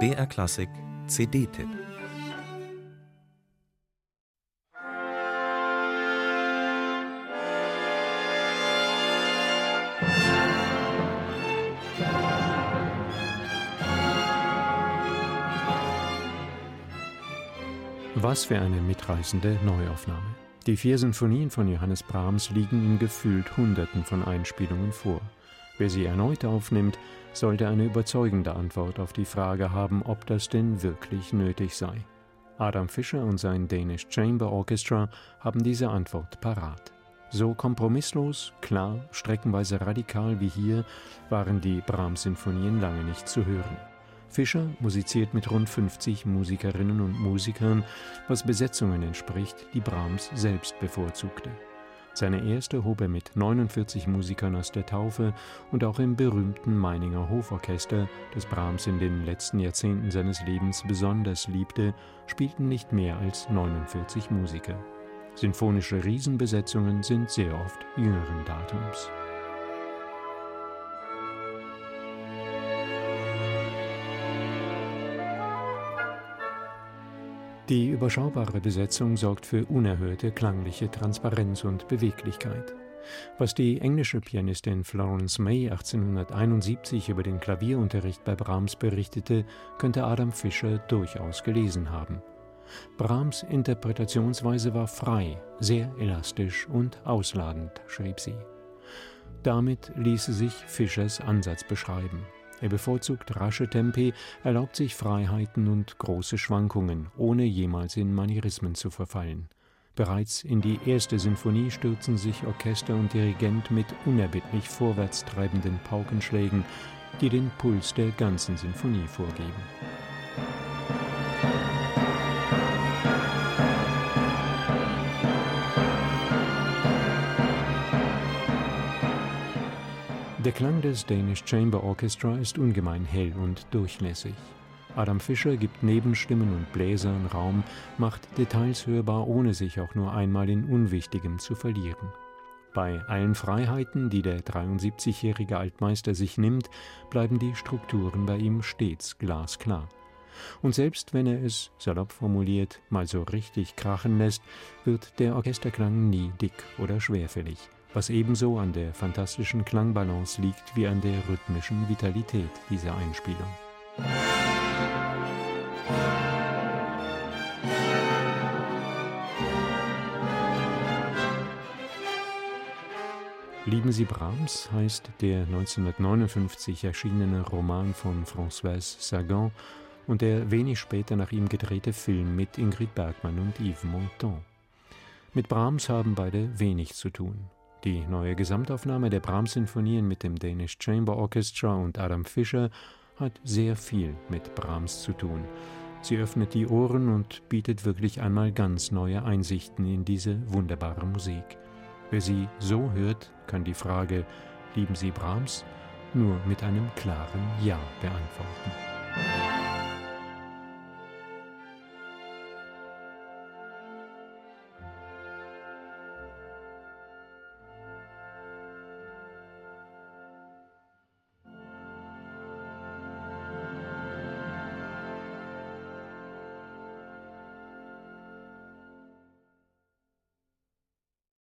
BR Klassik CD-Tipp Was für eine mitreißende Neuaufnahme. Die vier Sinfonien von Johannes Brahms liegen in gefühlt Hunderten von Einspielungen vor. Wer sie erneut aufnimmt, sollte eine überzeugende Antwort auf die Frage haben, ob das denn wirklich nötig sei. Adam Fischer und sein Danish Chamber Orchestra haben diese Antwort parat. So kompromisslos, klar, streckenweise radikal wie hier waren die Brahms-Sinfonien lange nicht zu hören. Fischer musiziert mit rund 50 Musikerinnen und Musikern, was Besetzungen entspricht, die Brahms selbst bevorzugte. Seine erste hob er mit 49 Musikern aus der Taufe und auch im berühmten Meininger Hoforchester, das Brahms in den letzten Jahrzehnten seines Lebens besonders liebte, spielten nicht mehr als 49 Musiker. Sinfonische Riesenbesetzungen sind sehr oft jüngeren Datums. Die überschaubare Besetzung sorgt für unerhörte klangliche Transparenz und Beweglichkeit. Was die englische Pianistin Florence May 1871 über den Klavierunterricht bei Brahms berichtete, könnte Adam Fischer durchaus gelesen haben. Brahms Interpretationsweise war frei, sehr elastisch und ausladend, schrieb sie. Damit ließe sich Fischers Ansatz beschreiben. Er bevorzugt rasche Tempi, erlaubt sich Freiheiten und große Schwankungen, ohne jemals in Manierismen zu verfallen. Bereits in die erste Sinfonie stürzen sich Orchester und Dirigent mit unerbittlich vorwärts treibenden Paukenschlägen, die den Puls der ganzen Sinfonie vorgeben. Der Klang des Danish Chamber Orchestra ist ungemein hell und durchlässig. Adam Fischer gibt Nebenstimmen und Bläsern Raum, macht Details hörbar, ohne sich auch nur einmal in Unwichtigem zu verlieren. Bei allen Freiheiten, die der 73-jährige Altmeister sich nimmt, bleiben die Strukturen bei ihm stets glasklar. Und selbst wenn er es, salopp formuliert, mal so richtig krachen lässt, wird der Orchesterklang nie dick oder schwerfällig was ebenso an der fantastischen Klangbalance liegt wie an der rhythmischen Vitalität dieser Einspielung. Lieben Sie Brahms heißt der 1959 erschienene Roman von Françoise Sagan und der wenig später nach ihm gedrehte Film mit Ingrid Bergmann und Yves Montand. Mit Brahms haben beide wenig zu tun. Die neue Gesamtaufnahme der Brahms-Sinfonien mit dem Danish Chamber Orchestra und Adam Fischer hat sehr viel mit Brahms zu tun. Sie öffnet die Ohren und bietet wirklich einmal ganz neue Einsichten in diese wunderbare Musik. Wer sie so hört, kann die Frage, lieben Sie Brahms, nur mit einem klaren Ja beantworten.